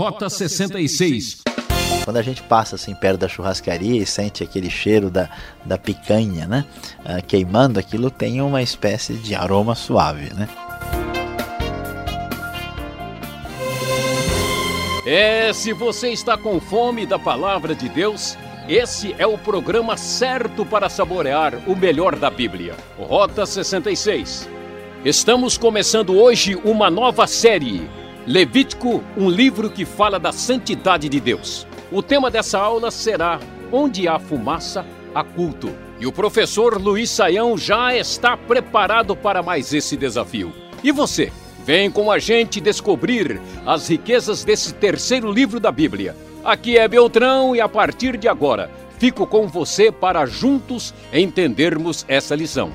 Rota 66. Quando a gente passa assim perto da churrascaria e sente aquele cheiro da, da picanha, né? Ah, queimando, aquilo tem uma espécie de aroma suave, né? É, se você está com fome da palavra de Deus, esse é o programa certo para saborear o melhor da Bíblia. Rota 66. Estamos começando hoje uma nova série. Levítico, um livro que fala da santidade de Deus. O tema dessa aula será Onde há fumaça, há culto. E o professor Luiz Saião já está preparado para mais esse desafio. E você? Vem com a gente descobrir as riquezas desse terceiro livro da Bíblia. Aqui é Beltrão e a partir de agora fico com você para juntos entendermos essa lição.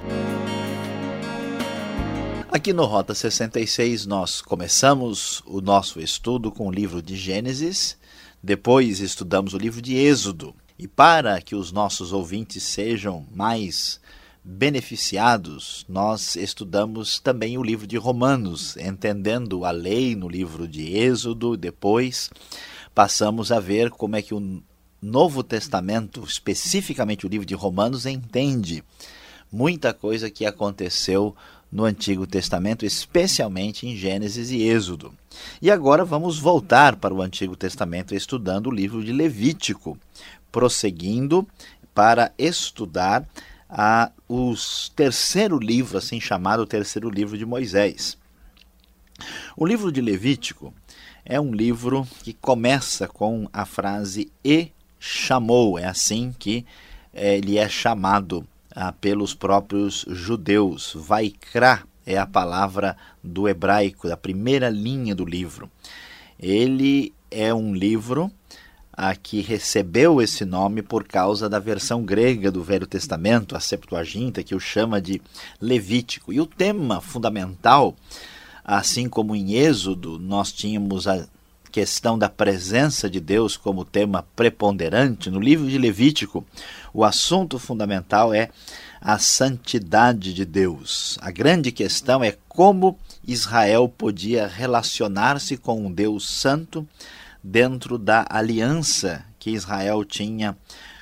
Aqui no Rota 66 nós começamos o nosso estudo com o livro de Gênesis, depois estudamos o livro de Êxodo. E para que os nossos ouvintes sejam mais beneficiados, nós estudamos também o livro de Romanos, entendendo a lei no livro de Êxodo, depois passamos a ver como é que o Novo Testamento, especificamente o livro de Romanos, entende muita coisa que aconteceu no Antigo Testamento, especialmente em Gênesis e Êxodo. E agora vamos voltar para o Antigo Testamento estudando o livro de Levítico, prosseguindo para estudar a, o terceiro livro, assim chamado o terceiro livro de Moisés. O livro de Levítico é um livro que começa com a frase e chamou, é assim que é, ele é chamado ah, pelos próprios judeus. Vaikra é a palavra do hebraico, da primeira linha do livro. Ele é um livro a que recebeu esse nome por causa da versão grega do Velho Testamento, a Septuaginta, que o chama de Levítico. E o tema fundamental, assim como em Êxodo nós tínhamos a questão da presença de Deus como tema preponderante, no livro de Levítico, o assunto fundamental é a santidade de Deus. A grande questão é como Israel podia relacionar-se com um Deus santo dentro da aliança que Israel tinha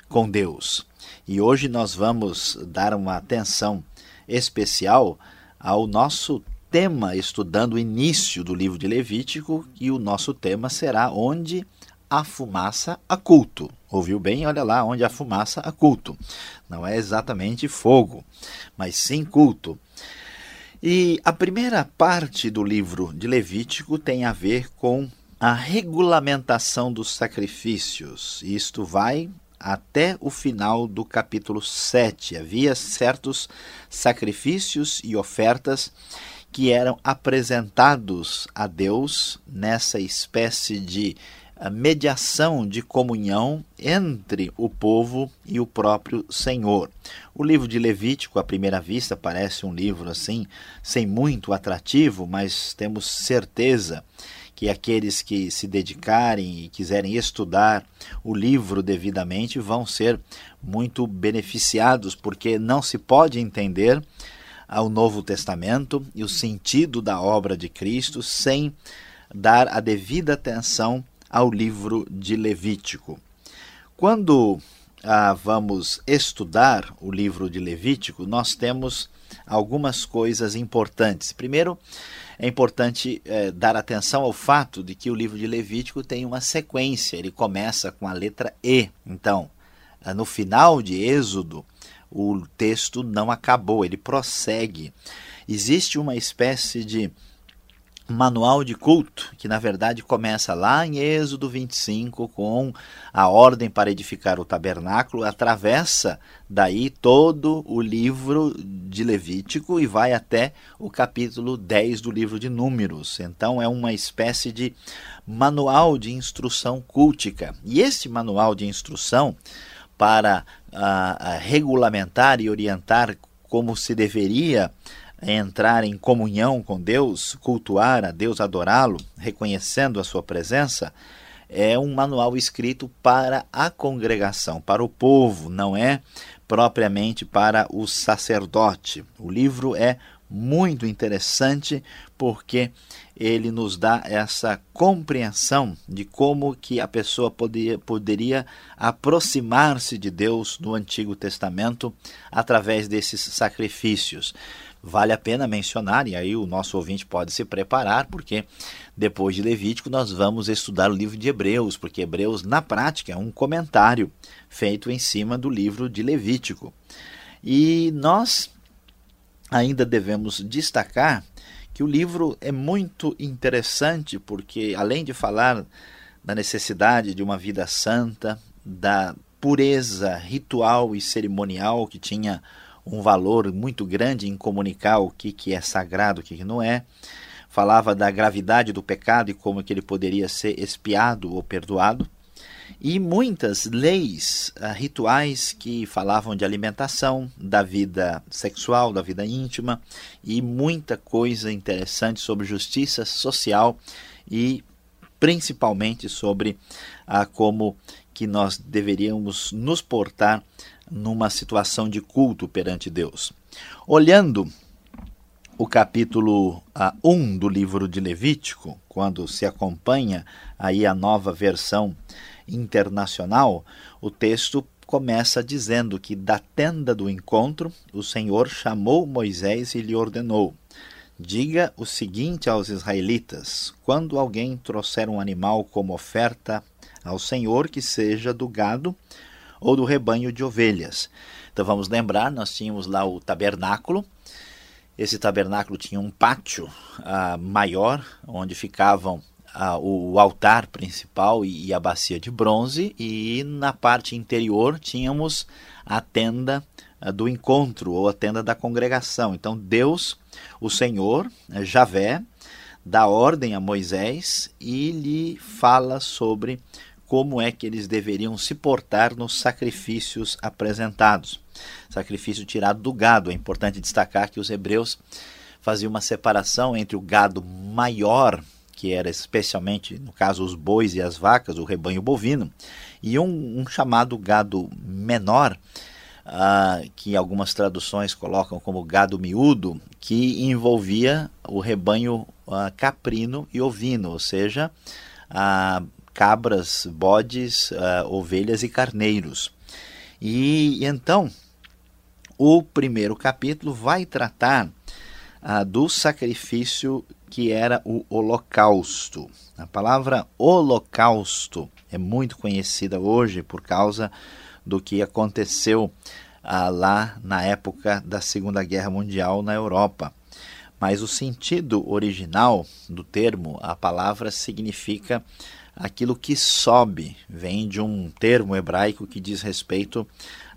com Deus. E hoje nós vamos dar uma atenção especial ao nosso tema, estudando o início do livro de Levítico, e o nosso tema será Onde a fumaça a culto. Ouviu bem? Olha lá, onde a fumaça a culto. Não é exatamente fogo, mas sim culto. E a primeira parte do livro de Levítico tem a ver com a regulamentação dos sacrifícios. Isto vai até o final do capítulo 7. Havia certos sacrifícios e ofertas que eram apresentados a Deus nessa espécie de eh, mediação de comunhão entre o povo e o próprio Senhor. O livro de Levítico, à primeira vista, parece um livro assim, sem muito atrativo, mas temos certeza que aqueles que se dedicarem e quiserem estudar o livro devidamente vão ser muito beneficiados, porque não se pode entender ao Novo Testamento e o sentido da obra de Cristo sem dar a devida atenção ao livro de Levítico. Quando ah, vamos estudar o livro de Levítico, nós temos algumas coisas importantes. Primeiro, é importante é, dar atenção ao fato de que o livro de Levítico tem uma sequência, ele começa com a letra E. Então, no final de Êxodo, o texto não acabou, ele prossegue. Existe uma espécie de manual de culto, que na verdade começa lá em Êxodo 25 com a ordem para edificar o tabernáculo, atravessa daí todo o livro de Levítico e vai até o capítulo 10 do livro de Números. Então é uma espécie de manual de instrução cultica. E esse manual de instrução para uh, regulamentar e orientar como se deveria entrar em comunhão com Deus, cultuar a Deus, adorá-lo, reconhecendo a sua presença, é um manual escrito para a congregação, para o povo, não é propriamente para o sacerdote. O livro é muito interessante porque ele nos dá essa compreensão de como que a pessoa poderia, poderia aproximar-se de Deus no Antigo Testamento através desses sacrifícios. Vale a pena mencionar, e aí o nosso ouvinte pode se preparar, porque depois de Levítico nós vamos estudar o livro de Hebreus, porque Hebreus, na prática, é um comentário feito em cima do livro de Levítico. E nós ainda devemos destacar que o livro é muito interessante porque, além de falar da necessidade de uma vida santa, da pureza ritual e cerimonial que tinha um valor muito grande em comunicar o que, que é sagrado, o que, não é, falava da gravidade do pecado e como que ele poderia ser expiado ou perdoado e muitas leis uh, rituais que falavam de alimentação, da vida sexual, da vida íntima e muita coisa interessante sobre justiça social e principalmente sobre uh, como que nós deveríamos nos portar numa situação de culto perante Deus. Olhando o capítulo uh, ah, 1 do livro de Levítico, quando se acompanha aí a nova versão internacional, o texto começa dizendo que da tenda do encontro o Senhor chamou Moisés e lhe ordenou: Diga o seguinte aos israelitas: quando alguém trouxer um animal como oferta ao Senhor, que seja do gado ou do rebanho de ovelhas. Então vamos lembrar, nós tínhamos lá o tabernáculo. Esse tabernáculo tinha um pátio uh, maior, onde ficavam a, o altar principal e, e a bacia de bronze, e na parte interior tínhamos a tenda a, do encontro ou a tenda da congregação. Então Deus, o Senhor, Javé, dá ordem a Moisés e lhe fala sobre como é que eles deveriam se portar nos sacrifícios apresentados. Sacrifício tirado do gado. É importante destacar que os hebreus faziam uma separação entre o gado maior que era especialmente, no caso, os bois e as vacas, o rebanho bovino, e um, um chamado gado menor, uh, que algumas traduções colocam como gado miúdo, que envolvia o rebanho uh, caprino e ovino, ou seja, uh, cabras, bodes, ovelhas e carneiros. E, e então, o primeiro capítulo vai tratar do sacrifício que era o holocausto. A palavra holocausto é muito conhecida hoje por causa do que aconteceu ah, lá na época da Segunda Guerra Mundial na Europa. Mas o sentido original do termo, a palavra significa aquilo que sobe, vem de um termo hebraico que diz respeito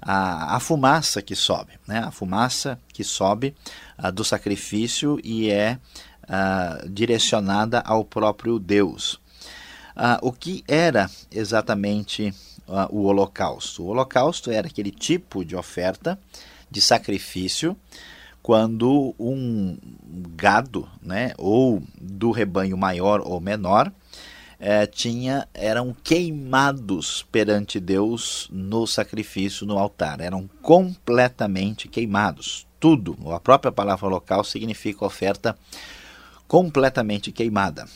à, à fumaça que sobe, né? a fumaça que sobe do sacrifício e é direcionada ao próprio Deus. O que era exatamente o holocausto? O holocausto era aquele tipo de oferta de sacrifício quando um gado, né, ou do rebanho maior ou menor, eh, tinha eram queimados perante Deus no sacrifício no altar, eram completamente queimados. Tudo, a própria palavra local significa oferta completamente queimada.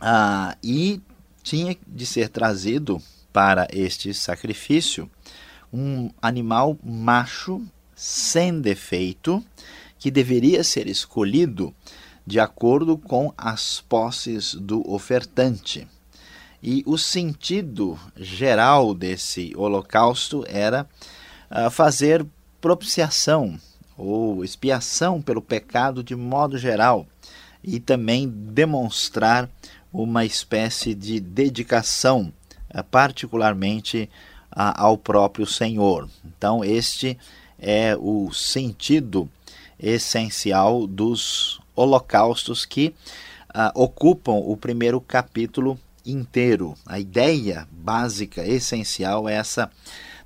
Ah, e tinha de ser trazido para este sacrifício um animal macho sem defeito que deveria ser escolhido de acordo com as posses do ofertante. E o sentido geral desse holocausto era uh, fazer propiciação ou expiação pelo pecado de modo geral, e também demonstrar uma espécie de dedicação, eh, particularmente ao próprio Senhor. Então, este é o sentido essencial dos holocaustos que uh, ocupam o primeiro capítulo inteiro. A ideia básica, essencial, é essa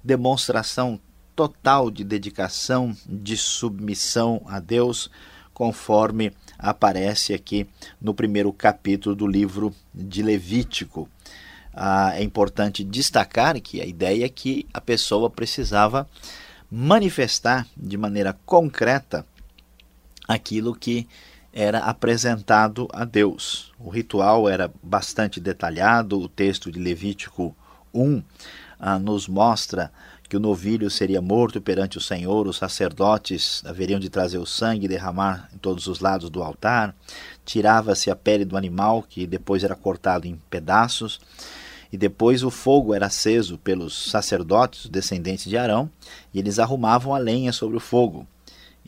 demonstração total de dedicação, de submissão a Deus, conforme aparece aqui no primeiro capítulo do livro de Levítico. Ah, é importante destacar que a ideia é que a pessoa precisava manifestar de maneira concreta aquilo que era apresentado a Deus. O ritual era bastante detalhado, o texto de Levítico 1 ah, nos mostra que o novilho seria morto perante o Senhor, os sacerdotes haveriam de trazer o sangue e derramar em todos os lados do altar, tirava-se a pele do animal, que depois era cortado em pedaços, e depois o fogo era aceso pelos sacerdotes, descendentes de Arão, e eles arrumavam a lenha sobre o fogo.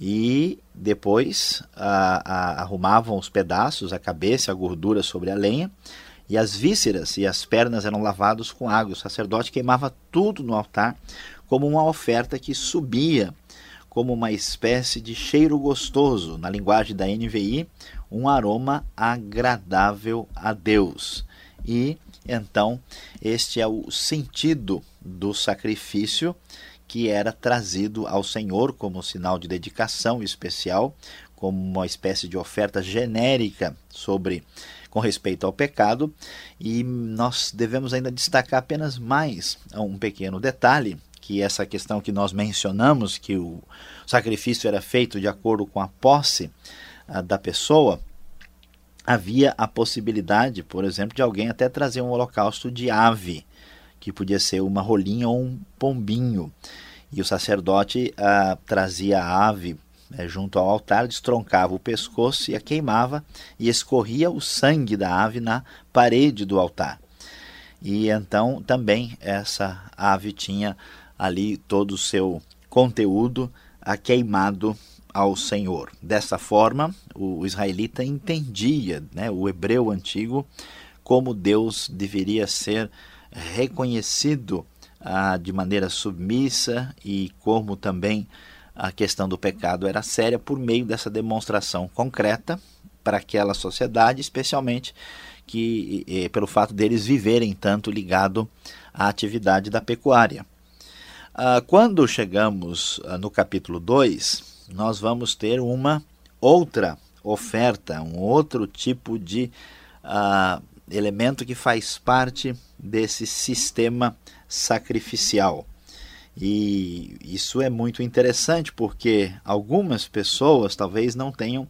E depois a, a, arrumavam os pedaços, a cabeça, a gordura sobre a lenha, e as vísceras e as pernas eram lavados com água. O sacerdote queimava tudo no altar como uma oferta que subia como uma espécie de cheiro gostoso, na linguagem da NVI, um aroma agradável a Deus. E então, este é o sentido do sacrifício que era trazido ao Senhor como sinal de dedicação especial, como uma espécie de oferta genérica sobre com respeito ao pecado, e nós devemos ainda destacar apenas mais um pequeno detalhe, que essa questão que nós mencionamos, que o sacrifício era feito de acordo com a posse uh, da pessoa, havia a possibilidade, por exemplo, de alguém até trazer um holocausto de ave, que podia ser uma rolinha ou um pombinho. E o sacerdote uh, trazia a ave né, junto ao altar, destroncava o pescoço e a queimava e escorria o sangue da ave na parede do altar. E então também essa ave tinha ali todo o seu conteúdo a queimado ao Senhor. Dessa forma, o israelita entendia, né, o hebreu antigo, como Deus deveria ser reconhecido ah, de maneira submissa e como também a questão do pecado era séria por meio dessa demonstração concreta para aquela sociedade, especialmente que eh, pelo fato deles viverem tanto ligado à atividade da pecuária. Ah, quando chegamos ah, no capítulo 2, nós vamos ter uma outra oferta, um outro tipo de ah, elemento que faz parte desse sistema sacrificial. E isso é muito interessante porque algumas pessoas talvez não tenham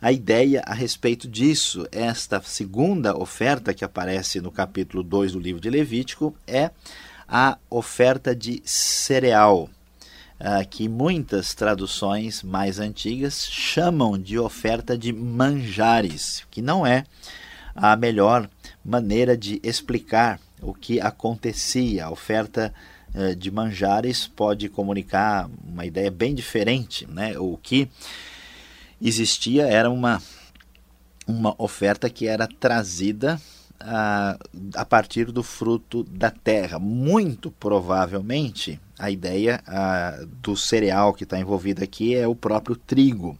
a ideia a respeito disso. Esta segunda oferta que aparece no capítulo 2 do livro de Levítico é a oferta de cereal, uh, que muitas traduções mais antigas chamam de oferta de manjares, que não é a melhor maneira de explicar o que acontecia. A oferta uh, de manjares pode comunicar uma ideia bem diferente. Né? O que existia era uma, uma oferta que era trazida a, a partir do fruto da terra. Muito provavelmente, a ideia a, do cereal que está envolvido aqui é o próprio trigo.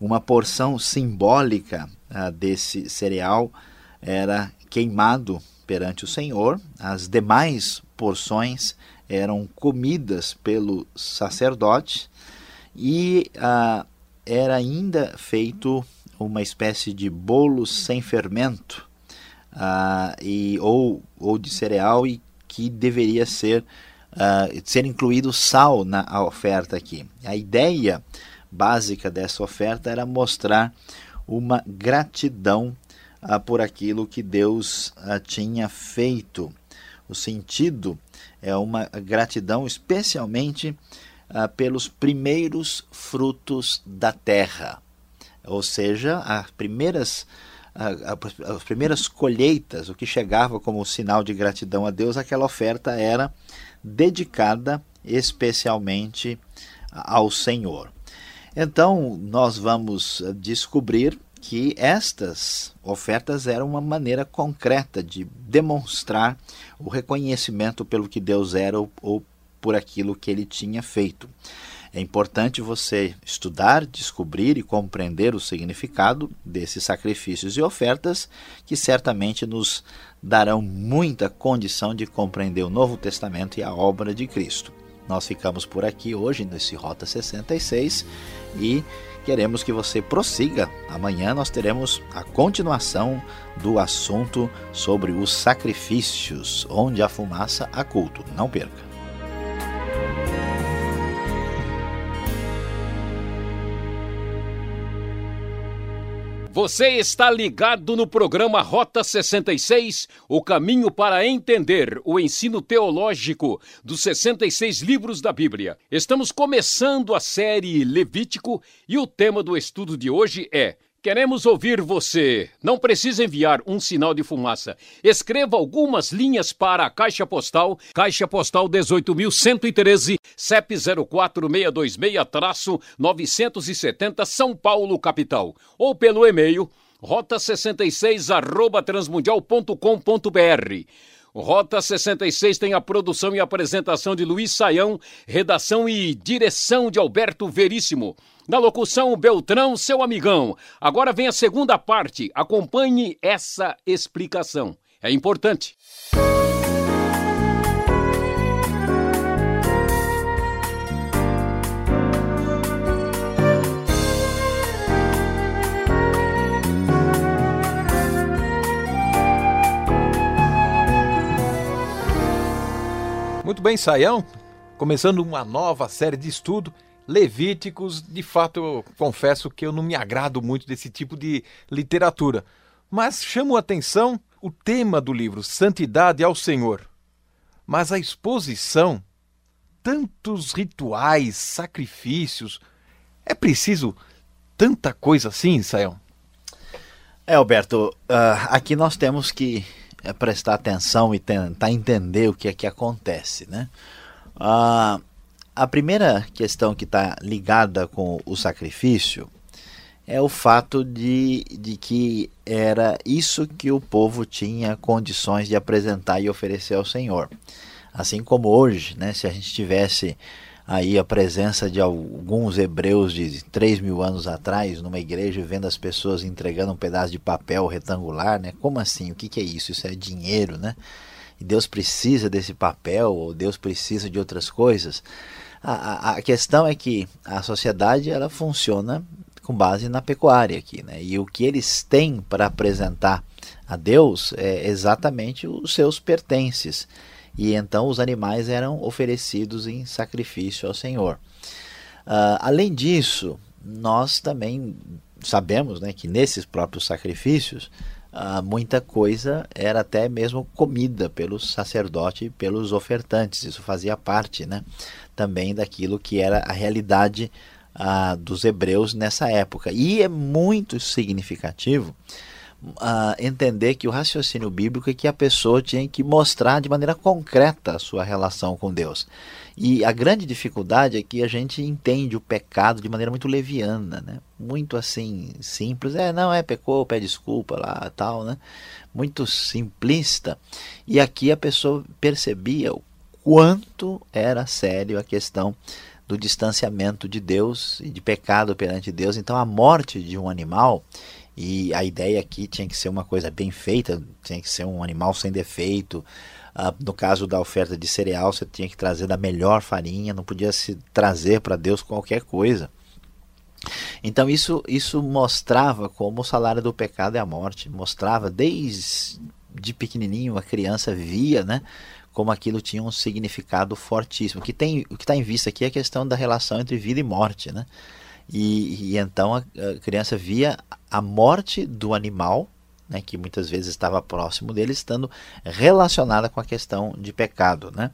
Uma porção simbólica a, desse cereal era queimado perante o Senhor, as demais porções eram comidas pelo sacerdote e era ainda feito uma espécie de bolo sem fermento uh, e, ou, ou de cereal e que deveria ser, uh, ser incluído sal na oferta aqui. A ideia básica dessa oferta era mostrar uma gratidão por aquilo que Deus tinha feito. O sentido é uma gratidão especialmente pelos primeiros frutos da terra, ou seja, as primeiras as primeiras colheitas, o que chegava como sinal de gratidão a Deus, aquela oferta era dedicada especialmente ao Senhor. Então, nós vamos descobrir que estas ofertas eram uma maneira concreta de demonstrar o reconhecimento pelo que Deus era ou, ou por aquilo que ele tinha feito. É importante você estudar, descobrir e compreender o significado desses sacrifícios e ofertas, que certamente nos darão muita condição de compreender o Novo Testamento e a obra de Cristo. Nós ficamos por aqui hoje nesse Rota 66 e queremos que você prossiga. Amanhã nós teremos a continuação do assunto sobre os sacrifícios, onde a fumaça há culto. Não perca. Você está ligado no programa Rota 66, o caminho para entender o ensino teológico dos 66 livros da Bíblia. Estamos começando a série Levítico e o tema do estudo de hoje é Queremos ouvir você. Não precisa enviar um sinal de fumaça. Escreva algumas linhas para a Caixa Postal, Caixa Postal 18.113, CEP 04626-970 São Paulo, capital. Ou pelo e-mail rota66 arroba transmundial.com.br. Rota 66 tem a produção e apresentação de Luiz Saião, redação e direção de Alberto Veríssimo. Na locução, Beltrão, seu amigão. Agora vem a segunda parte. Acompanhe essa explicação. É importante. Muito bem, Saião. Começando uma nova série de estudo, Levíticos. De fato, eu confesso que eu não me agrado muito desse tipo de literatura. Mas chamo a atenção o tema do livro, Santidade ao Senhor. Mas a exposição, tantos rituais, sacrifícios. É preciso tanta coisa assim, Saião? É, Alberto, uh, aqui nós temos que é prestar atenção e tentar entender o que é que acontece, né? Ah, a primeira questão que está ligada com o sacrifício é o fato de, de que era isso que o povo tinha condições de apresentar e oferecer ao Senhor. Assim como hoje, né, se a gente tivesse aí a presença de alguns hebreus de 3 mil anos atrás numa igreja vendo as pessoas entregando um pedaço de papel retangular, né? Como assim? O que, que é isso? Isso é dinheiro, né? E Deus precisa desse papel ou Deus precisa de outras coisas? A, a, questão é que a sociedade ela funciona com base na pecuária aqui, né? E o que eles têm para apresentar a Deus é exatamente os seus pertences e então os animais eram oferecidos em sacrifício ao Senhor. Uh, além disso, nós também sabemos né, que nesses próprios sacrifícios, uh, muita coisa era até mesmo comida pelo sacerdote e pelos ofertantes. Isso fazia parte né, também daquilo que era a realidade uh, dos hebreus nessa época. E é muito significativo uh, entender que o raciocínio bíblico é que a pessoa tinha que mostrar de maneira concreta a sua relação com Deus. E a grande dificuldade é que a gente entende o pecado de maneira muito leviana, né? Muito assim, simples. É, não, é, pecou, pede desculpa lá, tal, né? Muito simplista. E aqui a pessoa percebia o quanto era sério a questão do distanciamento de Deus e de pecado perante Deus. Então a morte de um animal e a ideia aqui tinha que ser uma coisa bem feita, tinha que ser um animal sem defeito. Uh, no caso da oferta de cereal, você tinha que trazer da melhor farinha, não podia se trazer para Deus qualquer coisa. Então isso, isso mostrava como o salário do pecado é a morte, mostrava desde de pequenininho a criança via, né, como aquilo tinha um significado fortíssimo. O que tem, o que está em vista aqui é a questão da relação entre vida e morte, né? E, e então a, a, criança via a morte do animal, né, que muitas vezes estava próximo dele, estando relacionada com a questão de pecado. Né?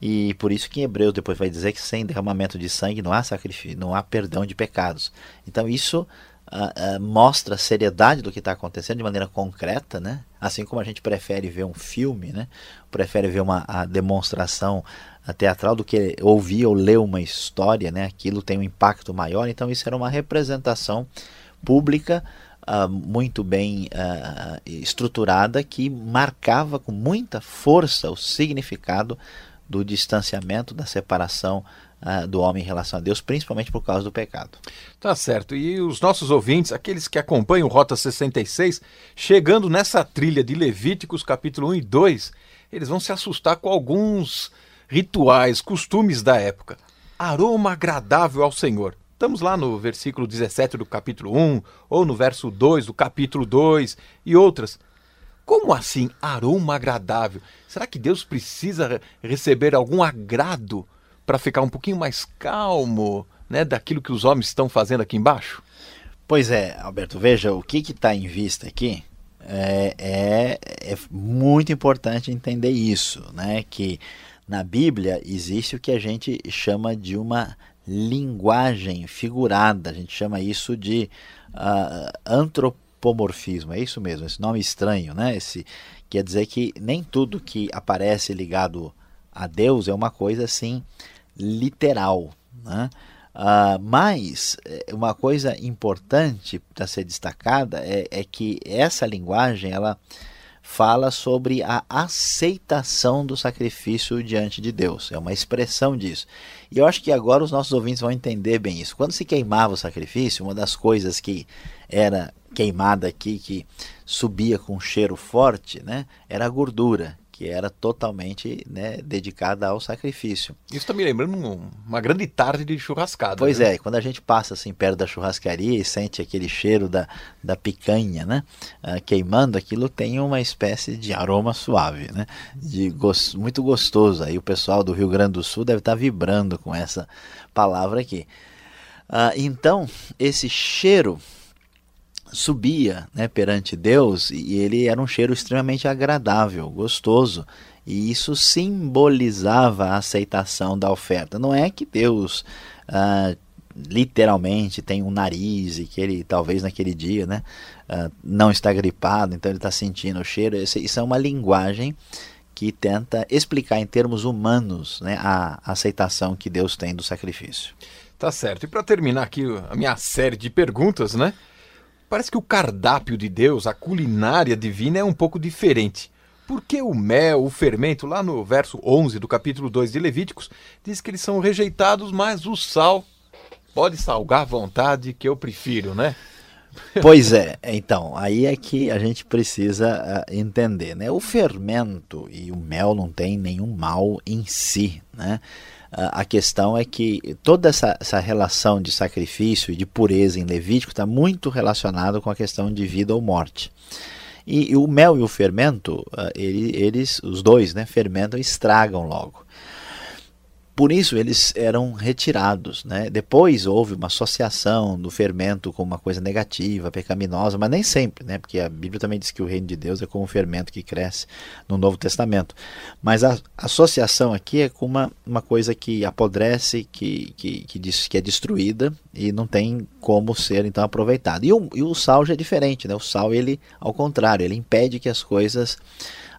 E por isso que em Hebreus depois vai dizer que sem derramamento de sangue não há sacrifício, não há perdão de pecados. Então isso Uh, uh, mostra a seriedade do que está acontecendo de maneira concreta, né? Assim como a gente prefere ver um filme, né? Prefere ver uma demonstração teatral do que ouvir ou ler uma história, né? Aquilo tem um impacto maior. Então isso era uma representação pública uh, muito bem uh, estruturada que marcava com muita força o significado do distanciamento, da separação uh, do homem em relação a Deus, principalmente por causa do pecado. Tá certo. E os nossos ouvintes, aqueles que acompanham Rota 66, chegando nessa trilha de Levíticos, capítulo 1 e 2, eles vão se assustar com alguns rituais, costumes da época. Aroma agradável ao Senhor. Estamos lá no versículo 17 do capítulo 1, ou no verso 2 do capítulo 2 e outras. Como assim aroma agradável? Será que Deus precisa receber algum agrado para ficar um pouquinho mais calmo né, daquilo que os homens estão fazendo aqui embaixo? Pois é, Alberto, veja, o que está em vista aqui é, é, é, muito importante entender isso, né? Que na Bíblia existe o que a gente chama de uma linguagem figurada, a gente chama isso de uh, antropomorfismo, é isso mesmo, esse nome estranho, né? Esse, quer dizer que nem tudo que aparece ligado a Deus é uma coisa assim literal, né? Uh, mas eh, uma coisa importante para ser destacada é, é, que essa linguagem ela fala sobre a aceitação do sacrifício diante de Deus. É uma expressão disso. E eu acho que agora os nossos ouvintes vão entender bem isso. Quando se queimava o sacrifício, uma das coisas que era queimada aqui, que subia com um cheiro forte, né, era a gordura que era totalmente né, dedicada ao sacrifício. Isso está me lembrando uma grande tarde de churrascada. Pois viu? é, quando a gente passa assim perto da churrascaria e sente aquele cheiro da, da picanha né, uh, queimando, aquilo tem uma espécie de aroma suave, né, de gost, muito gostoso. Aí o pessoal do Rio Grande do Sul deve estar tá vibrando com essa palavra aqui. Uh, então, esse cheiro subia né, perante Deus e ele era um cheiro extremamente agradável, gostoso. E isso simbolizava a aceitação da oferta. Não é que Deus ah, literalmente tem um nariz e que ele talvez naquele dia né, ah, não está gripado, então ele está sentindo o cheiro. Isso é uma linguagem que tenta explicar em termos humanos né, a aceitação que Deus tem do sacrifício. Tá certo. E para terminar aqui a minha série de perguntas, né? Parece que o cardápio de Deus, a culinária divina, é um pouco diferente. Porque o mel, o fermento, lá no verso 11 do capítulo 2 de Levíticos, diz que eles são rejeitados, mas o sal pode salgar à vontade, que eu prefiro, né? Pois é, então, aí é que a gente precisa uh, entender, né? O fermento e o mel não tem nenhum mal em si, né? A questão é que toda essa, essa relação de sacrifício e de pureza em Levítico está muito relacionado com a questão de vida ou morte. E, e o mel e o fermento, ah, ele, eles, os dois, né, fermentam e estragam logo. Por isso eles eram retirados. Né? Depois houve uma associação do fermento com uma coisa negativa, pecaminosa, mas nem sempre, né? porque a Bíblia também diz que o reino de Deus é como um fermento que cresce no Novo Testamento. Mas a associação aqui é com uma, uma coisa que apodrece, que, que, que, diz, que é destruída e não tem como ser então aproveitado. E o, e o sal já é diferente, né? o sal ele, ao contrário, ele impede que as coisas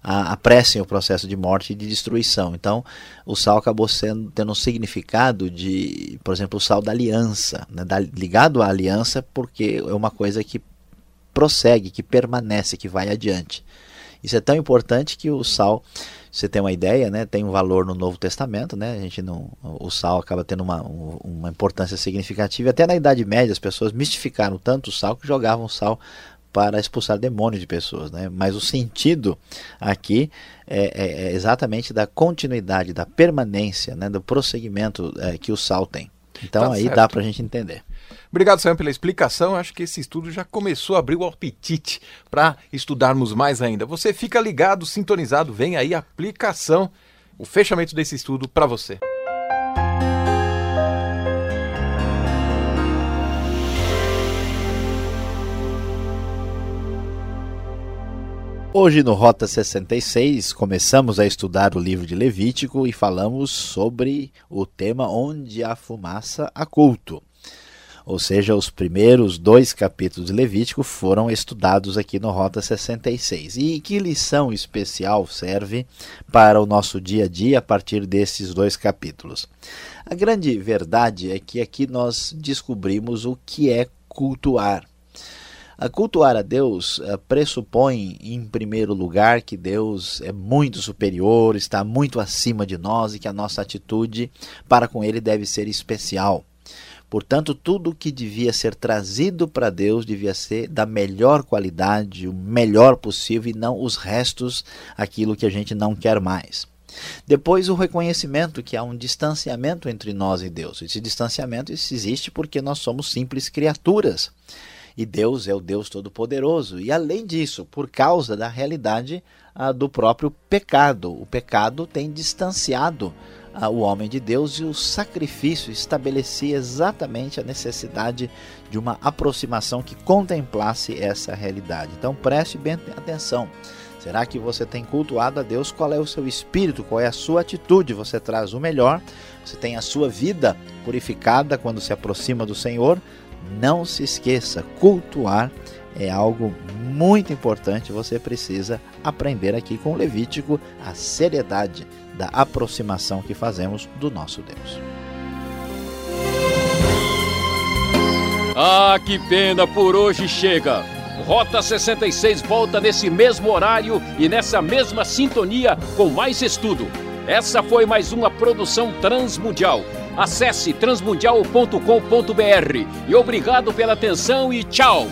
apressem o processo de morte e de destruição. Então, o sal acabou sendo tendo um significado de, por exemplo, o sal da aliança, né, da, ligado à aliança, porque é uma coisa que prossegue, que permanece, que vai adiante. Isso é tão importante que o sal, você tem uma ideia, né, tem um valor no Novo Testamento, né, a gente não, o sal acaba tendo uma, uma importância significativa. Até na Idade Média as pessoas mistificaram tanto o sal que jogavam sal para expulsar demônios de pessoas, né? Mas o sentido aqui é, é, é exatamente da continuidade, da permanência, né? do prosseguimento é, que o sal tem. Então tá aí certo. dá para a gente entender. Obrigado, Sam, pela explicação. Acho que esse estudo já começou a abrir o apetite para estudarmos mais ainda. Você fica ligado, sintonizado, vem aí a aplicação, o fechamento desse estudo para você. Hoje no Rota 66 começamos a estudar o livro de Levítico e falamos sobre o tema Onde a fumaça há culto. Ou seja, os primeiros dois capítulos de Levítico foram estudados aqui no Rota 66. E que lição especial serve para o nosso dia a dia a partir desses dois capítulos? A grande verdade é que aqui nós descobrimos o que é cultuar. A cultuar a Deus uh, pressupõe, em primeiro lugar, que Deus é muito superior, está muito acima de nós e que a nossa atitude para com Ele deve ser especial. Portanto, tudo que devia ser trazido para Deus devia ser da melhor qualidade, o melhor possível, e não os restos, aquilo que a gente não quer mais. Depois, o reconhecimento que há um distanciamento entre nós e Deus. Esse distanciamento existe porque nós somos simples criaturas e Deus é o Deus Todo-Poderoso. E além disso, por causa da realidade do próprio pecado, o pecado tem distanciado o homem de Deus e o sacrifício estabelecia exatamente a necessidade de uma aproximação que contemplasse essa realidade. Então preste bem atenção. Será que você tem cultuado a Deus? Qual é o seu espírito? Qual é a sua atitude? Você traz o melhor? Você tem a sua vida purificada quando se aproxima do Senhor? Não se esqueça, cultuar é algo muito importante. Você precisa aprender aqui com o Levítico a seriedade da aproximação que fazemos do nosso Deus. Ah, que pena, por hoje chega. Rota 66 volta nesse mesmo horário e nessa mesma sintonia com mais estudo. Essa foi mais uma produção transmundial. Acesse transmundial.com.br e obrigado pela atenção e tchau!